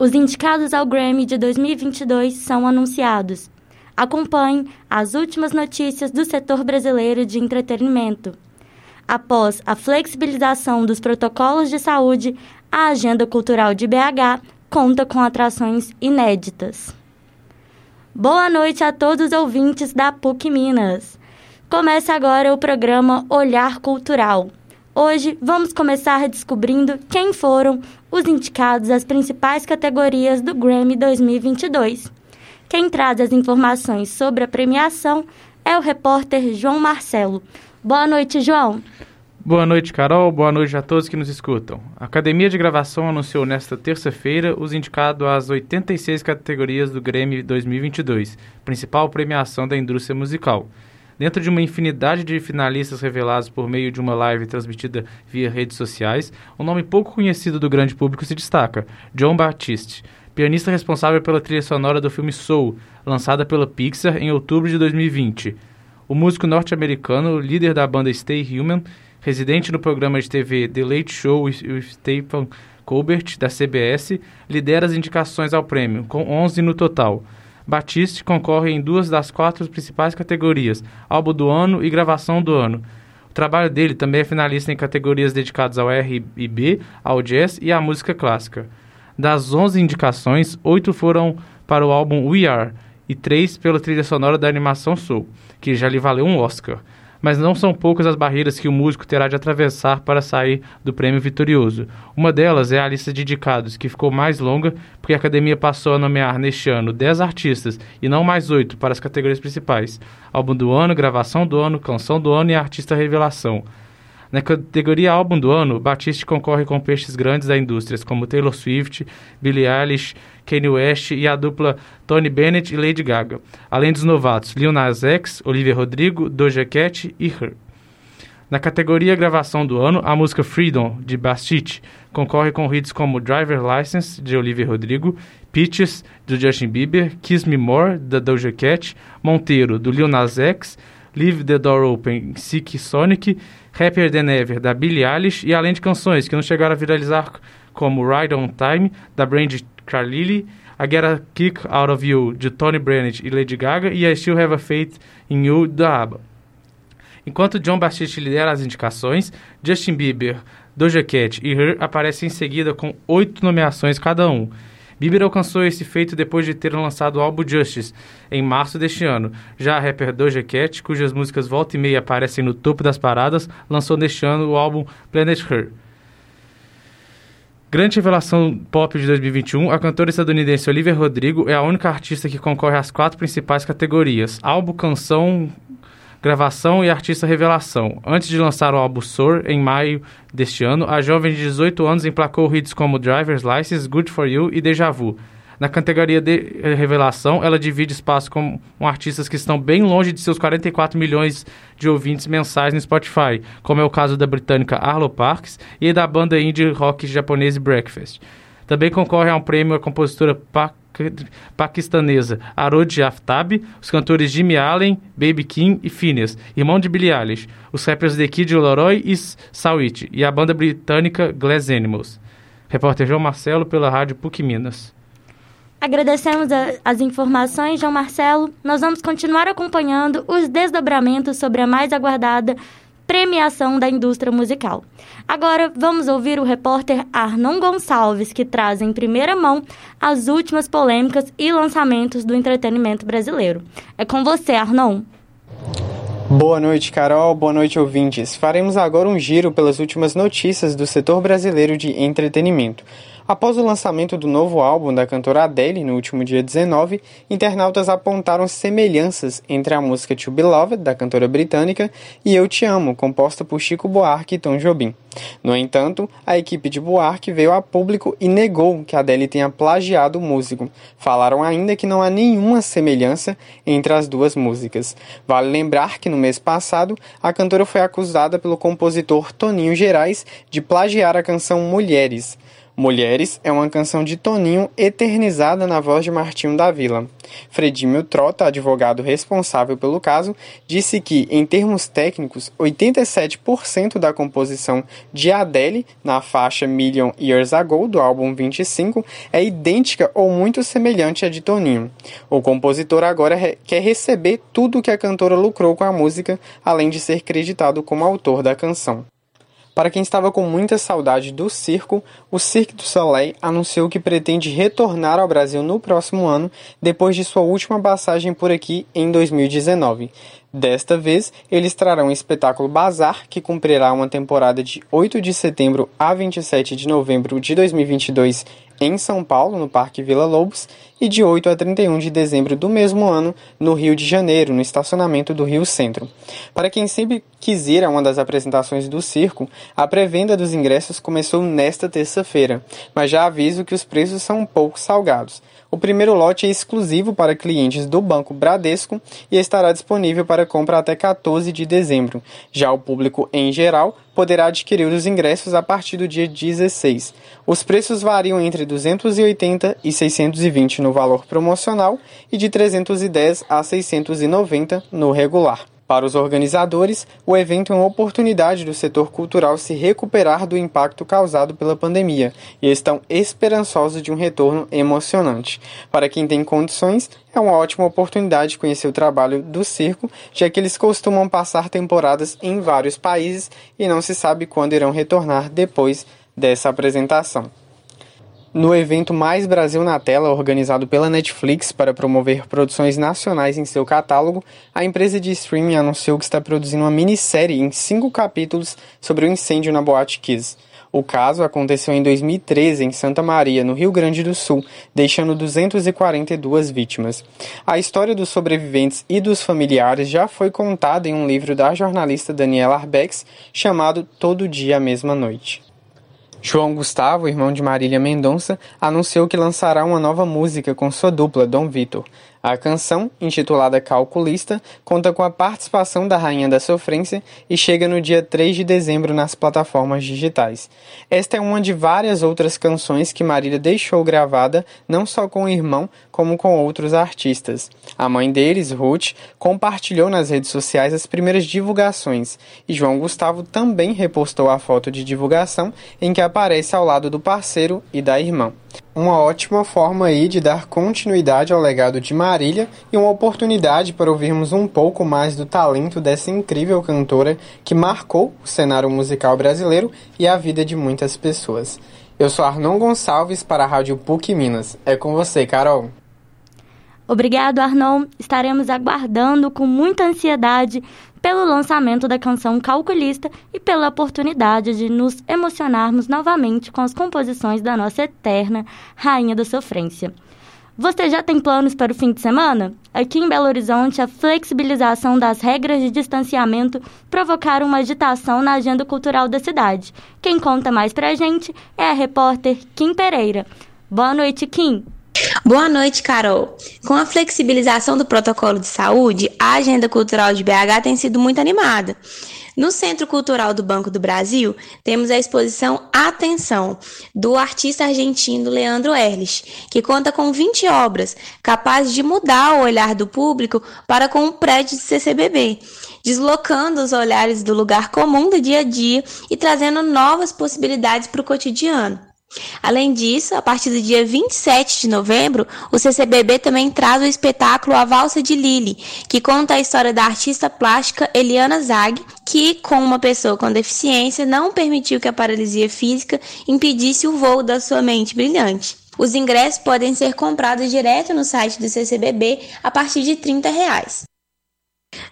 Os indicados ao Grammy de 2022 são anunciados. Acompanhe as últimas notícias do setor brasileiro de entretenimento. Após a flexibilização dos protocolos de saúde, a agenda cultural de BH conta com atrações inéditas. Boa noite a todos os ouvintes da PUC Minas. Começa agora o programa Olhar Cultural. Hoje vamos começar descobrindo quem foram os indicados às principais categorias do Grammy 2022. Quem traz as informações sobre a premiação é o repórter João Marcelo. Boa noite, João. Boa noite, Carol. Boa noite a todos que nos escutam. A Academia de Gravação anunciou nesta terça-feira os indicados às 86 categorias do Grêmio 2022, principal premiação da indústria musical. Dentro de uma infinidade de finalistas revelados por meio de uma live transmitida via redes sociais, um nome pouco conhecido do grande público se destaca: John Batiste, pianista responsável pela trilha sonora do filme Soul, lançada pela Pixar em outubro de 2020. O músico norte-americano, líder da banda Stay Human, residente no programa de TV The Late Show with Stephen Colbert, da CBS, lidera as indicações ao prêmio, com 11 no total. Batiste concorre em duas das quatro principais categorias, álbum do ano e gravação do ano. O trabalho dele também é finalista em categorias dedicadas ao R&B, ao jazz e à música clássica. Das 11 indicações, oito foram para o álbum We Are e três pela trilha sonora da animação Soul, que já lhe valeu um Oscar mas não são poucas as barreiras que o músico terá de atravessar para sair do prêmio vitorioso. Uma delas é a lista de indicados, que ficou mais longa porque a academia passou a nomear neste ano 10 artistas e não mais 8 para as categorias principais: álbum do ano, gravação do ano, canção do ano e artista revelação. Na categoria Álbum do Ano, Batiste concorre com peixes grandes da indústria, como Taylor Swift, Billie Eilish, Kanye West e a dupla Tony Bennett e Lady Gaga, além dos novatos Lil Nas X, Olivia Rodrigo, Doja Cat e Her. Na categoria Gravação do Ano, a música Freedom, de Bastille, concorre com hits como Driver License, de Olivia Rodrigo, Peaches, do Justin Bieber, Kiss Me More, da Doja Cat, Monteiro, do Lil Nas X, Leave the Door Open, Sick Sonic Happier Than Ever, da Billie Eilish, e além de canções que não chegaram a viralizar, como Ride On Time, da Brandy Carlile, I Get a Kick Out of You, de Tony Bennett e Lady Gaga, e I Still Have a Faith in You, da ABBA. Enquanto John Baptiste lidera as indicações, Justin Bieber, Doja Cat e Her aparecem em seguida com oito nomeações cada um. Bieber alcançou esse feito depois de ter lançado o álbum Justice em março deste ano. Já a rapper Doja Cat, cujas músicas volta e meia aparecem no topo das paradas, lançou neste ano o álbum Planet Her. Grande revelação pop de 2021, a cantora estadunidense Olivia Rodrigo é a única artista que concorre às quatro principais categorias: álbum, canção, gravação e artista revelação. Antes de lançar o álbum Soar, em maio deste ano, a jovem de 18 anos emplacou hits como Driver's License, Good For You e Deja Vu. Na categoria de revelação, ela divide espaço com artistas que estão bem longe de seus 44 milhões de ouvintes mensais no Spotify, como é o caso da britânica Arlo Parks e da banda indie rock japonesa Breakfast. Também concorre a um prêmio a compositora pa paquistanesa Arod Aftab, os cantores Jimmy Allen, Baby King e Phineas, irmão de Billie Eilish, os rappers The Kid Laroi e Sawit, e a banda britânica Glass Animals. Repórter João Marcelo pela Rádio PUC Minas. Agradecemos a, as informações, João Marcelo. Nós vamos continuar acompanhando os desdobramentos sobre a mais aguardada premiação da indústria musical. Agora vamos ouvir o repórter Arnon Gonçalves, que traz em primeira mão as últimas polêmicas e lançamentos do entretenimento brasileiro. É com você, Arnon. Boa noite, Carol. Boa noite, ouvintes. Faremos agora um giro pelas últimas notícias do setor brasileiro de entretenimento. Após o lançamento do novo álbum da cantora Adele no último dia 19, internautas apontaram semelhanças entre a música To Beloved, da cantora britânica, e Eu Te Amo, composta por Chico Buarque e Tom Jobim. No entanto, a equipe de Buarque veio a público e negou que Adele tenha plagiado o músico. Falaram ainda que não há nenhuma semelhança entre as duas músicas. Vale lembrar que no mês passado, a cantora foi acusada pelo compositor Toninho Gerais de plagiar a canção Mulheres. Mulheres é uma canção de Toninho eternizada na voz de Martinho da Vila. Fredimio Trota, advogado responsável pelo caso, disse que, em termos técnicos, 87% da composição de Adele, na faixa Million Years Ago do álbum 25, é idêntica ou muito semelhante à de Toninho. O compositor agora quer receber tudo que a cantora lucrou com a música, além de ser creditado como autor da canção. Para quem estava com muita saudade do circo, o Cirque du Soleil anunciou que pretende retornar ao Brasil no próximo ano, depois de sua última passagem por aqui em 2019. Desta vez, eles trarão o espetáculo Bazar, que cumprirá uma temporada de 8 de setembro a 27 de novembro de 2022 em São Paulo, no Parque Vila Lobos, e de 8 a 31 de dezembro do mesmo ano, no Rio de Janeiro, no estacionamento do Rio Centro. Para quem sempre quis ir a uma das apresentações do circo, a pré-venda dos ingressos começou nesta terça-feira, mas já aviso que os preços são um pouco salgados. O primeiro lote é exclusivo para clientes do Banco Bradesco e estará disponível para compra até 14 de dezembro. Já o público em geral poderá adquirir os ingressos a partir do dia 16. Os preços variam entre 280 e 620 no valor promocional e de 310 a 690 no regular. Para os organizadores, o evento é uma oportunidade do setor cultural se recuperar do impacto causado pela pandemia e estão esperançosos de um retorno emocionante. Para quem tem condições, é uma ótima oportunidade de conhecer o trabalho do circo, já que eles costumam passar temporadas em vários países e não se sabe quando irão retornar depois dessa apresentação. No evento Mais Brasil na Tela, organizado pela Netflix para promover produções nacionais em seu catálogo, a empresa de streaming anunciou que está produzindo uma minissérie em cinco capítulos sobre o incêndio na Boate Kiss. O caso aconteceu em 2013 em Santa Maria, no Rio Grande do Sul, deixando 242 vítimas. A história dos sobreviventes e dos familiares já foi contada em um livro da jornalista Daniela Arbex chamado Todo Dia a Mesma Noite. João Gustavo, irmão de Marília Mendonça, anunciou que lançará uma nova música com sua dupla, Dom Vitor. A canção, intitulada Calculista, conta com a participação da Rainha da Sofrência e chega no dia 3 de dezembro nas plataformas digitais. Esta é uma de várias outras canções que Marília deixou gravada, não só com o irmão, como com outros artistas. A mãe deles, Ruth, compartilhou nas redes sociais as primeiras divulgações, e João Gustavo também repostou a foto de divulgação em que aparece ao lado do parceiro e da irmã uma ótima forma aí de dar continuidade ao legado de Marília e uma oportunidade para ouvirmos um pouco mais do talento dessa incrível cantora que marcou o cenário musical brasileiro e a vida de muitas pessoas. Eu sou Arnon Gonçalves para a Rádio PUC Minas. É com você, Carol. Obrigado, Arnon. Estaremos aguardando com muita ansiedade pelo lançamento da canção Calculista e pela oportunidade de nos emocionarmos novamente com as composições da nossa eterna Rainha da Sofrência. Você já tem planos para o fim de semana? Aqui em Belo Horizonte, a flexibilização das regras de distanciamento provocaram uma agitação na agenda cultural da cidade. Quem conta mais pra gente é a repórter Kim Pereira. Boa noite, Kim. Boa noite, Carol. Com a flexibilização do protocolo de saúde, a agenda cultural de BH tem sido muito animada. No Centro Cultural do Banco do Brasil, temos a exposição Atenção, do artista argentino Leandro Erlich, que conta com 20 obras capazes de mudar o olhar do público para com o prédio de CCBB, deslocando os olhares do lugar comum do dia a dia e trazendo novas possibilidades para o cotidiano. Além disso, a partir do dia 27 de novembro, o CCBB também traz o espetáculo A Valsa de Lili, que conta a história da artista plástica Eliana Zag, que, com uma pessoa com deficiência, não permitiu que a paralisia física impedisse o voo da sua mente brilhante. Os ingressos podem ser comprados direto no site do CCBB a partir de 30 reais.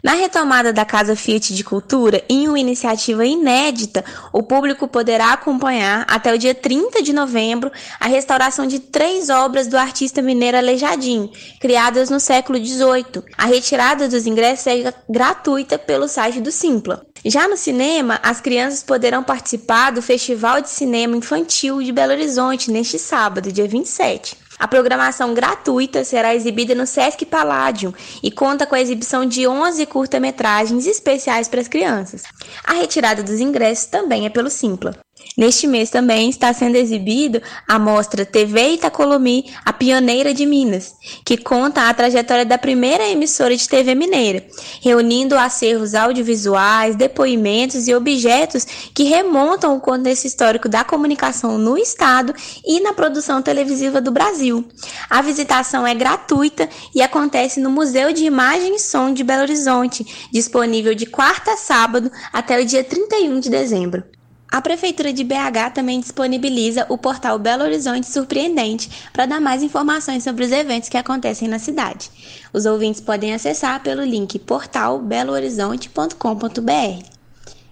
Na retomada da Casa Fiat de Cultura, em uma iniciativa inédita, o público poderá acompanhar até o dia 30 de novembro a restauração de três obras do artista mineiro Aleijadinho, criadas no século XVIII. A retirada dos ingressos é gratuita pelo site do Simpla. Já no cinema, as crianças poderão participar do Festival de Cinema Infantil de Belo Horizonte neste sábado, dia 27. A programação gratuita será exibida no Sesc Palladium e conta com a exibição de 11 curta-metragens especiais para as crianças. A retirada dos ingressos também é pelo Simpla. Neste mês também está sendo exibido a mostra TV Itacolomi, a pioneira de Minas, que conta a trajetória da primeira emissora de TV mineira, reunindo acervos audiovisuais, depoimentos e objetos que remontam o contexto histórico da comunicação no estado e na produção televisiva do Brasil. A visitação é gratuita e acontece no Museu de Imagem e Som de Belo Horizonte, disponível de quarta a sábado até o dia 31 de dezembro. A Prefeitura de BH também disponibiliza o portal Belo Horizonte Surpreendente para dar mais informações sobre os eventos que acontecem na cidade. Os ouvintes podem acessar pelo link portalbelohorizonte.com.br.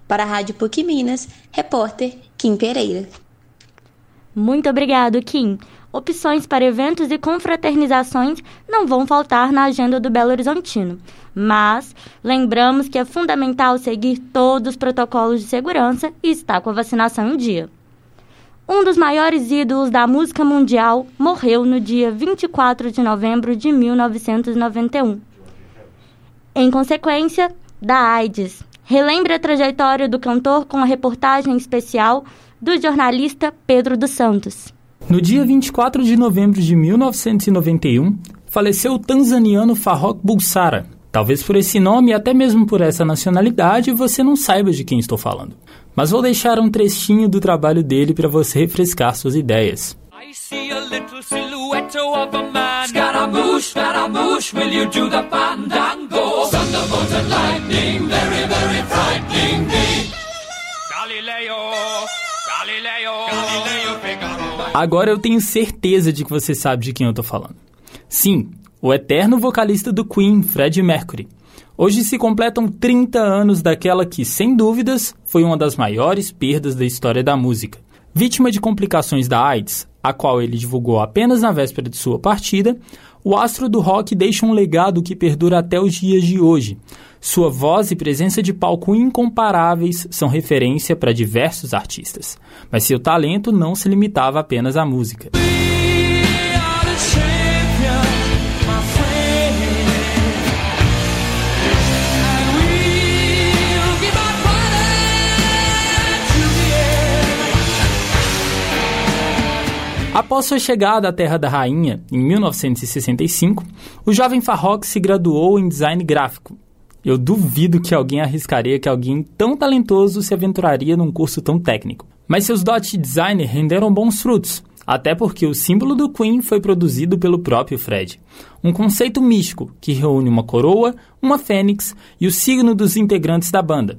Para a Rádio PUC Minas, repórter Kim Pereira. Muito obrigado, Kim. Opções para eventos e confraternizações não vão faltar na agenda do Belo Horizontino. Mas lembramos que é fundamental seguir todos os protocolos de segurança e estar com a vacinação em dia. Um dos maiores ídolos da música mundial morreu no dia 24 de novembro de 1991. Em consequência da AIDS. Relembre a trajetória do cantor com a reportagem especial do jornalista Pedro dos Santos. No dia 24 de novembro de 1991, faleceu o tanzaniano Farrokh Bulsara, Talvez por esse nome e até mesmo por essa nacionalidade você não saiba de quem estou falando. Mas vou deixar um trechinho do trabalho dele para você refrescar suas ideias. Agora eu tenho certeza de que você sabe de quem eu estou falando. Sim, o eterno vocalista do Queen, Freddie Mercury. Hoje se completam 30 anos daquela que, sem dúvidas, foi uma das maiores perdas da história da música. Vítima de complicações da AIDS, a qual ele divulgou apenas na véspera de sua partida, o astro do rock deixa um legado que perdura até os dias de hoje. Sua voz e presença de palco incomparáveis são referência para diversos artistas, mas seu talento não se limitava apenas à música. Após sua chegada à Terra da Rainha, em 1965, o jovem Farrokh se graduou em design gráfico. Eu duvido que alguém arriscaria que alguém tão talentoso se aventuraria num curso tão técnico. Mas seus dotes de design renderam bons frutos, até porque o símbolo do Queen foi produzido pelo próprio Fred. Um conceito místico que reúne uma coroa, uma fênix e o signo dos integrantes da banda.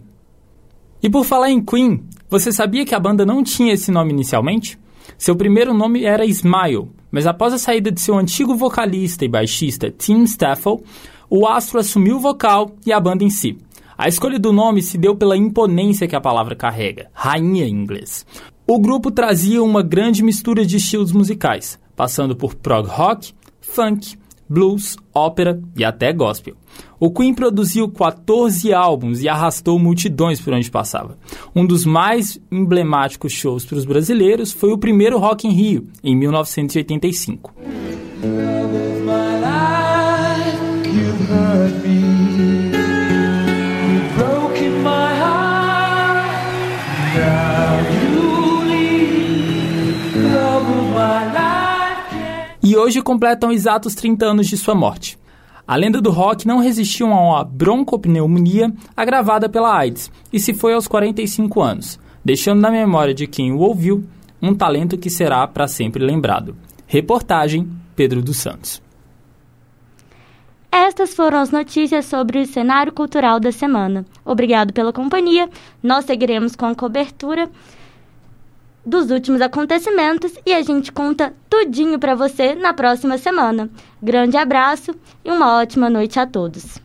E por falar em Queen, você sabia que a banda não tinha esse nome inicialmente? Seu primeiro nome era Smile, mas após a saída de seu antigo vocalista e baixista Tim Staffel, o astro assumiu o vocal e a banda em si. A escolha do nome se deu pela imponência que a palavra carrega, rainha em inglês. O grupo trazia uma grande mistura de estilos musicais, passando por prog rock, funk, blues, ópera e até gospel. O Queen produziu 14 álbuns e arrastou multidões por onde passava. Um dos mais emblemáticos shows para os brasileiros foi o primeiro Rock in Rio, em 1985. E hoje completam exatos 30 anos de sua morte. A lenda do rock não resistiu a uma broncopneumonia agravada pela AIDS e se foi aos 45 anos, deixando na memória de quem o ouviu um talento que será para sempre lembrado. Reportagem Pedro dos Santos. Estas foram as notícias sobre o cenário cultural da semana. Obrigado pela companhia. Nós seguiremos com a cobertura dos últimos acontecimentos e a gente conta tudinho para você na próxima semana. Grande abraço e uma ótima noite a todos.